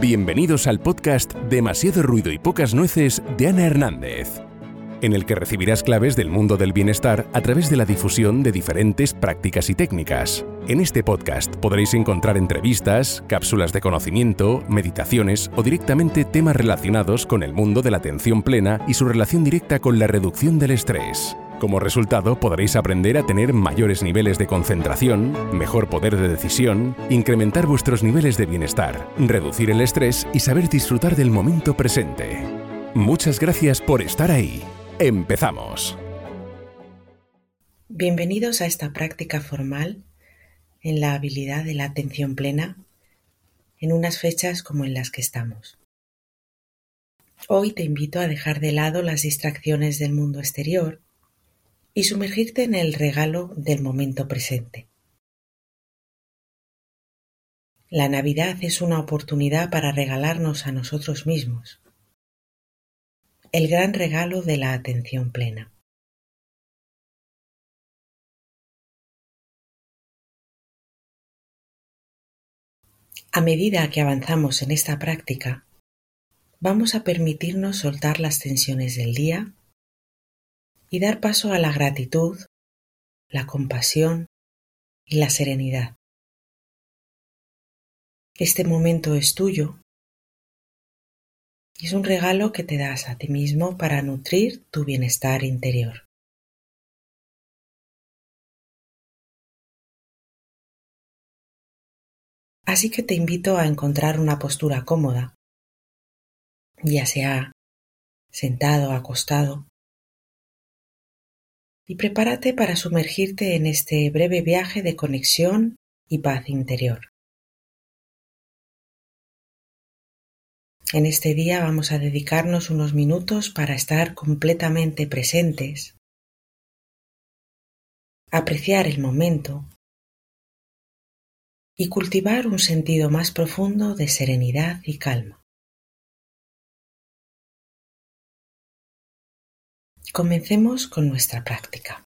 Bienvenidos al podcast Demasiado ruido y pocas nueces de Ana Hernández, en el que recibirás claves del mundo del bienestar a través de la difusión de diferentes prácticas y técnicas. En este podcast podréis encontrar entrevistas, cápsulas de conocimiento, meditaciones o directamente temas relacionados con el mundo de la atención plena y su relación directa con la reducción del estrés. Como resultado, podréis aprender a tener mayores niveles de concentración, mejor poder de decisión, incrementar vuestros niveles de bienestar, reducir el estrés y saber disfrutar del momento presente. Muchas gracias por estar ahí. Empezamos. Bienvenidos a esta práctica formal en la habilidad de la atención plena en unas fechas como en las que estamos. Hoy te invito a dejar de lado las distracciones del mundo exterior y sumergirte en el regalo del momento presente. La Navidad es una oportunidad para regalarnos a nosotros mismos el gran regalo de la atención plena. A medida que avanzamos en esta práctica, vamos a permitirnos soltar las tensiones del día y dar paso a la gratitud, la compasión y la serenidad. Este momento es tuyo y es un regalo que te das a ti mismo para nutrir tu bienestar interior. Así que te invito a encontrar una postura cómoda, ya sea sentado acostado, y prepárate para sumergirte en este breve viaje de conexión y paz interior. En este día vamos a dedicarnos unos minutos para estar completamente presentes, apreciar el momento y cultivar un sentido más profundo de serenidad y calma. Comencemos con nuestra práctica.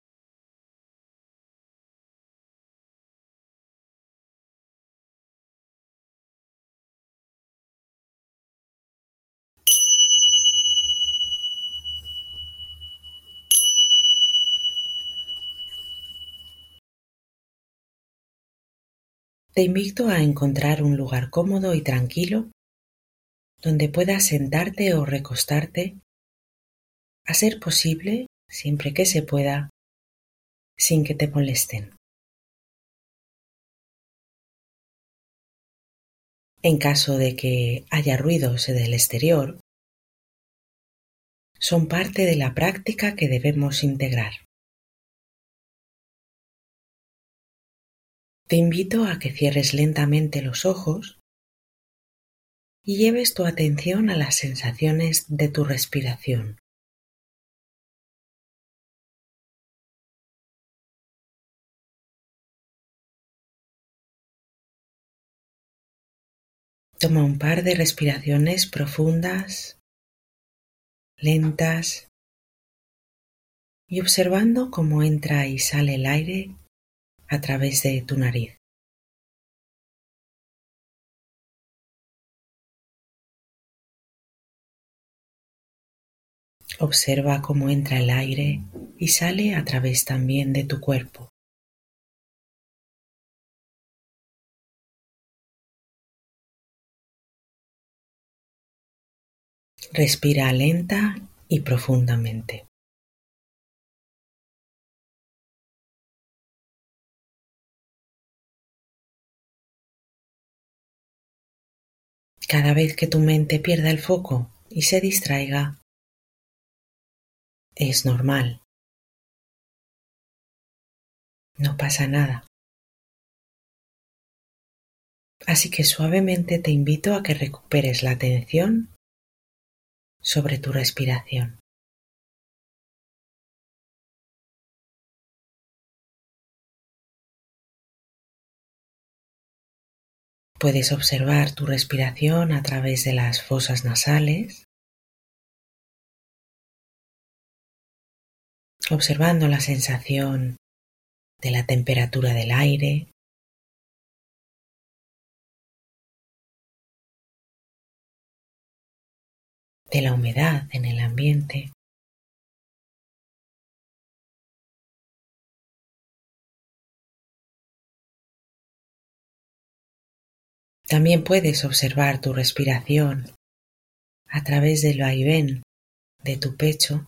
Te invito a encontrar un lugar cómodo y tranquilo donde puedas sentarte o recostarte a ser posible, siempre que se pueda, sin que te molesten. En caso de que haya ruidos del exterior, son parte de la práctica que debemos integrar. Te invito a que cierres lentamente los ojos y lleves tu atención a las sensaciones de tu respiración. Toma un par de respiraciones profundas, lentas, y observando cómo entra y sale el aire a través de tu nariz. Observa cómo entra el aire y sale a través también de tu cuerpo. Respira lenta y profundamente. Cada vez que tu mente pierda el foco y se distraiga, es normal. No pasa nada. Así que suavemente te invito a que recuperes la atención sobre tu respiración. Puedes observar tu respiración a través de las fosas nasales, observando la sensación de la temperatura del aire, de la humedad en el ambiente. También puedes observar tu respiración a través del vaivén de tu pecho.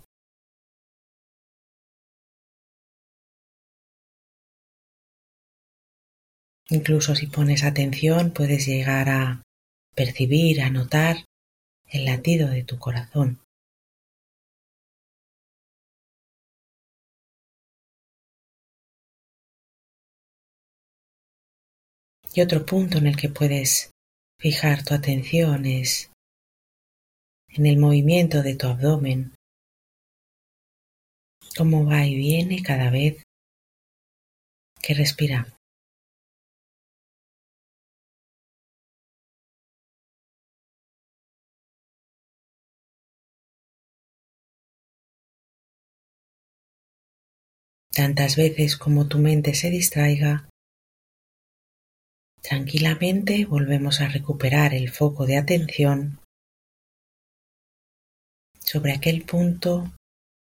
Incluso si pones atención puedes llegar a percibir, a notar el latido de tu corazón. Y otro punto en el que puedes fijar tu atención es en el movimiento de tu abdomen, cómo va y viene cada vez que respiramos. Tantas veces como tu mente se distraiga, tranquilamente volvemos a recuperar el foco de atención sobre aquel punto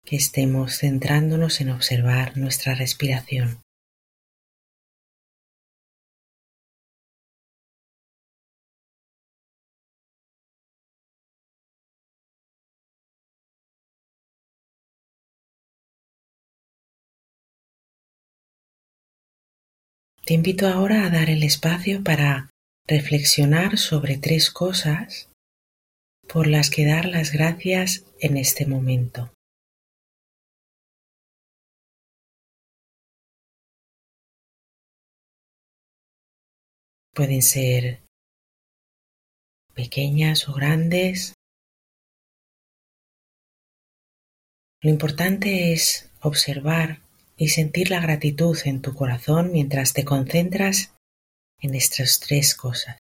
que estemos centrándonos en observar nuestra respiración. Te invito ahora a dar el espacio para reflexionar sobre tres cosas por las que dar las gracias en este momento. Pueden ser pequeñas o grandes. Lo importante es observar y sentir la gratitud en tu corazón mientras te concentras en estas tres cosas.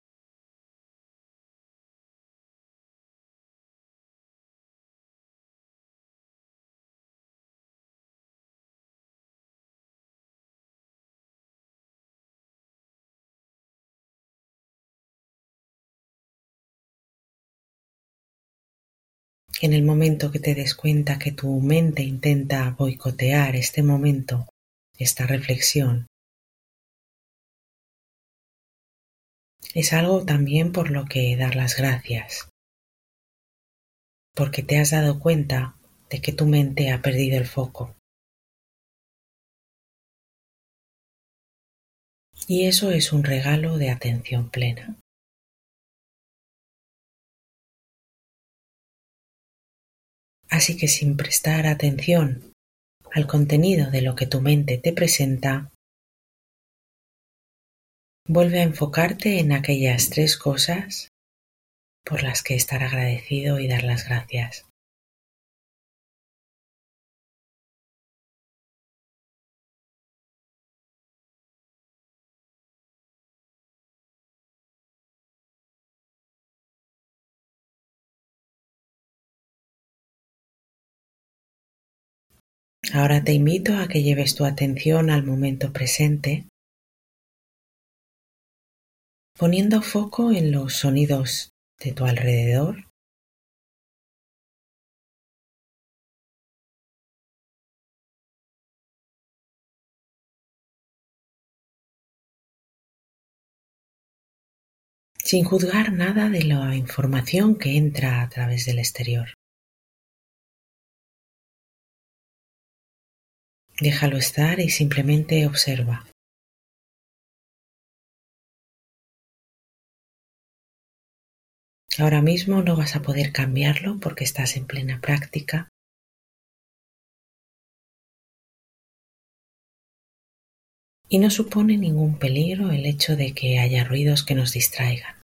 En el momento que te des cuenta que tu mente intenta boicotear este momento, esta reflexión, es algo también por lo que dar las gracias, porque te has dado cuenta de que tu mente ha perdido el foco. Y eso es un regalo de atención plena. Así que sin prestar atención al contenido de lo que tu mente te presenta, vuelve a enfocarte en aquellas tres cosas por las que estar agradecido y dar las gracias. Ahora te invito a que lleves tu atención al momento presente, poniendo foco en los sonidos de tu alrededor. sin juzgar nada de la información que entra a través del exterior. Déjalo estar y simplemente observa. Ahora mismo no vas a poder cambiarlo porque estás en plena práctica. Y no supone ningún peligro el hecho de que haya ruidos que nos distraigan.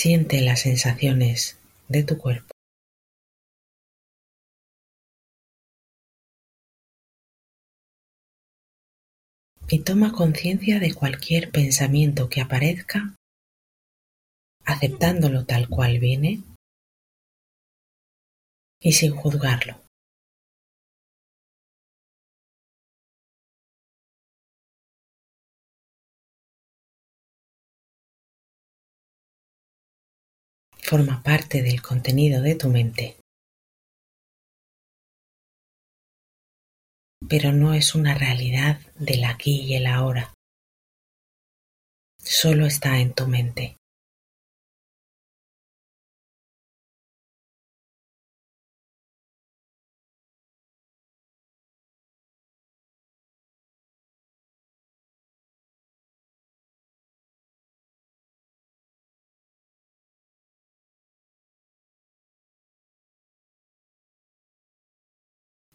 Siente las sensaciones de tu cuerpo. Y toma conciencia de cualquier pensamiento que aparezca, aceptándolo tal cual viene y sin juzgarlo. Forma parte del contenido de tu mente, pero no es una realidad del aquí y el ahora. Solo está en tu mente.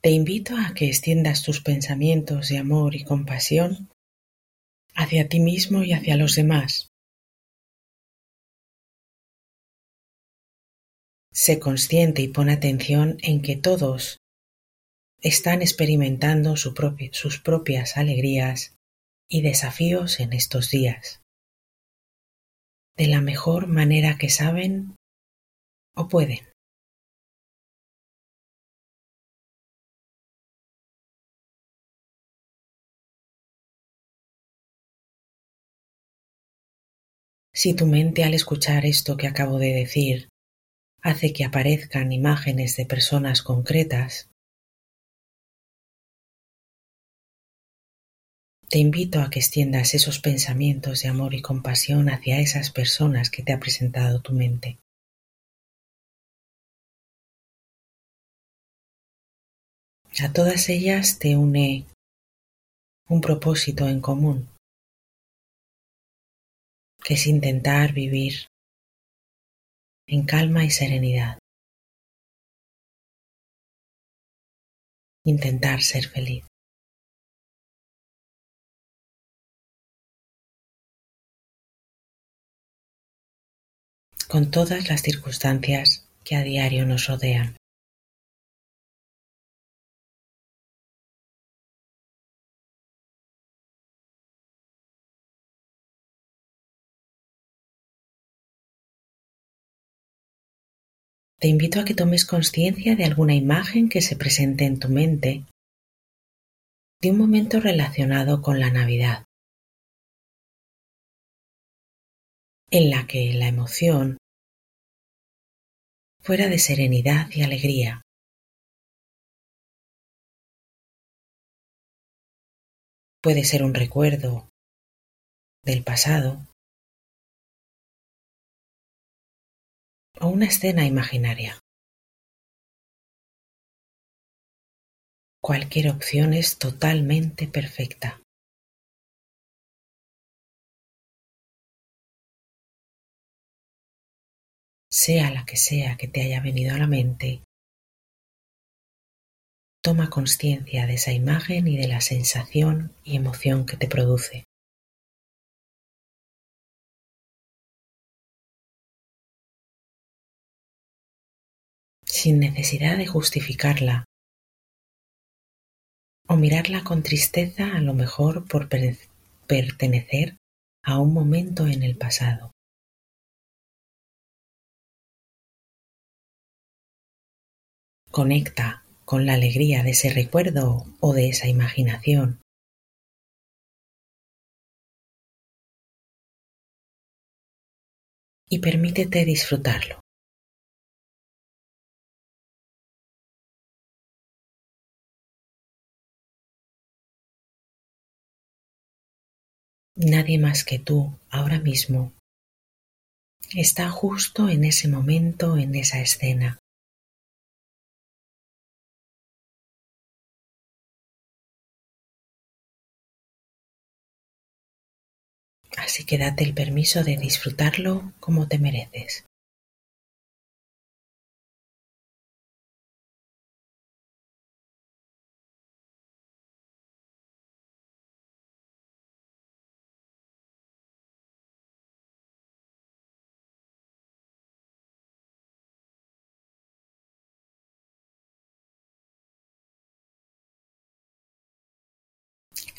Te invito a que extiendas tus pensamientos de amor y compasión hacia ti mismo y hacia los demás. Sé consciente y pon atención en que todos están experimentando sus propias alegrías y desafíos en estos días, de la mejor manera que saben o pueden. Si tu mente al escuchar esto que acabo de decir hace que aparezcan imágenes de personas concretas, te invito a que extiendas esos pensamientos de amor y compasión hacia esas personas que te ha presentado tu mente. A todas ellas te une un propósito en común que es intentar vivir en calma y serenidad. Intentar ser feliz. con todas las circunstancias que a diario nos rodean. Te invito a que tomes conciencia de alguna imagen que se presente en tu mente de un momento relacionado con la Navidad, en la que la emoción fuera de serenidad y alegría. Puede ser un recuerdo del pasado o una escena imaginaria. Cualquier opción es totalmente perfecta. Sea la que sea que te haya venido a la mente, toma conciencia de esa imagen y de la sensación y emoción que te produce. Sin necesidad de justificarla o mirarla con tristeza a lo mejor por pertenecer a un momento en el pasado. Conecta con la alegría de ese recuerdo o de esa imaginación. Y permítete disfrutarlo. Nadie más que tú, ahora mismo, está justo en ese momento, en esa escena. Así que date el permiso de disfrutarlo como te mereces.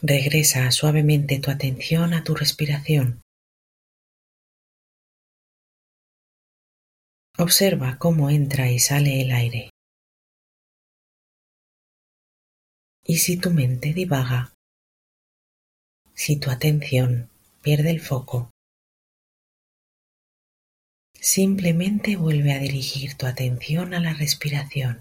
Regresa suavemente tu atención a tu respiración. Observa cómo entra y sale el aire. Y si tu mente divaga, si tu atención pierde el foco, Simplemente vuelve a dirigir tu atención a la respiración.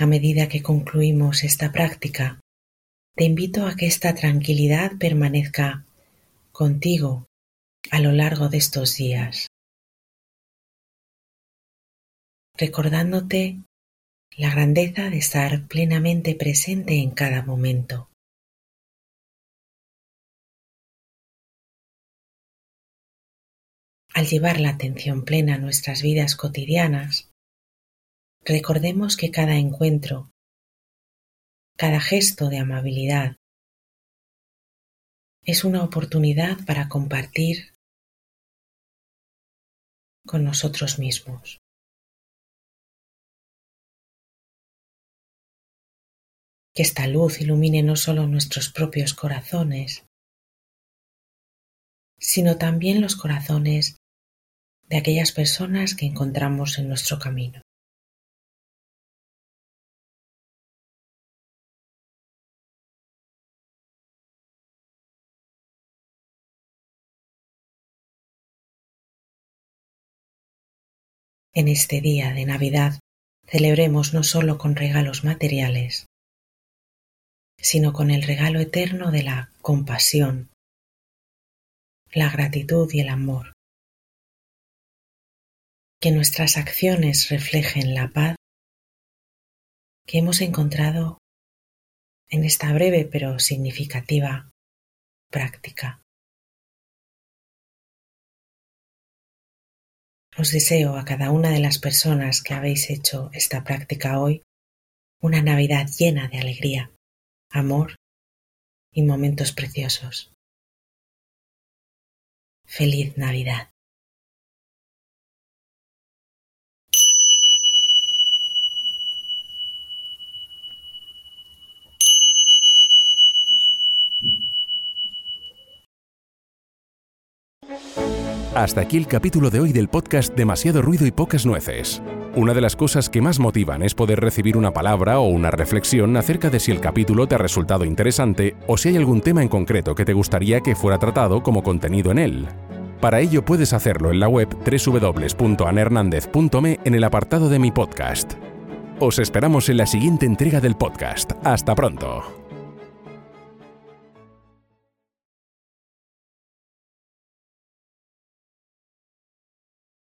A medida que concluimos esta práctica, te invito a que esta tranquilidad permanezca contigo a lo largo de estos días. recordándote la grandeza de estar plenamente presente en cada momento. Al llevar la atención plena a nuestras vidas cotidianas, recordemos que cada encuentro, cada gesto de amabilidad, es una oportunidad para compartir con nosotros mismos. que esta luz ilumine no solo nuestros propios corazones, sino también los corazones de aquellas personas que encontramos en nuestro camino. En este día de Navidad celebremos no solo con regalos materiales, sino con el regalo eterno de la compasión, la gratitud y el amor. Que nuestras acciones reflejen la paz que hemos encontrado en esta breve pero significativa práctica. Os deseo a cada una de las personas que habéis hecho esta práctica hoy una Navidad llena de alegría amor y momentos preciosos. Feliz Navidad. Hasta aquí el capítulo de hoy del podcast Demasiado ruido y pocas nueces. Una de las cosas que más motivan es poder recibir una palabra o una reflexión acerca de si el capítulo te ha resultado interesante o si hay algún tema en concreto que te gustaría que fuera tratado como contenido en él. Para ello puedes hacerlo en la web www.anhernandez.me en el apartado de mi podcast. Os esperamos en la siguiente entrega del podcast. Hasta pronto.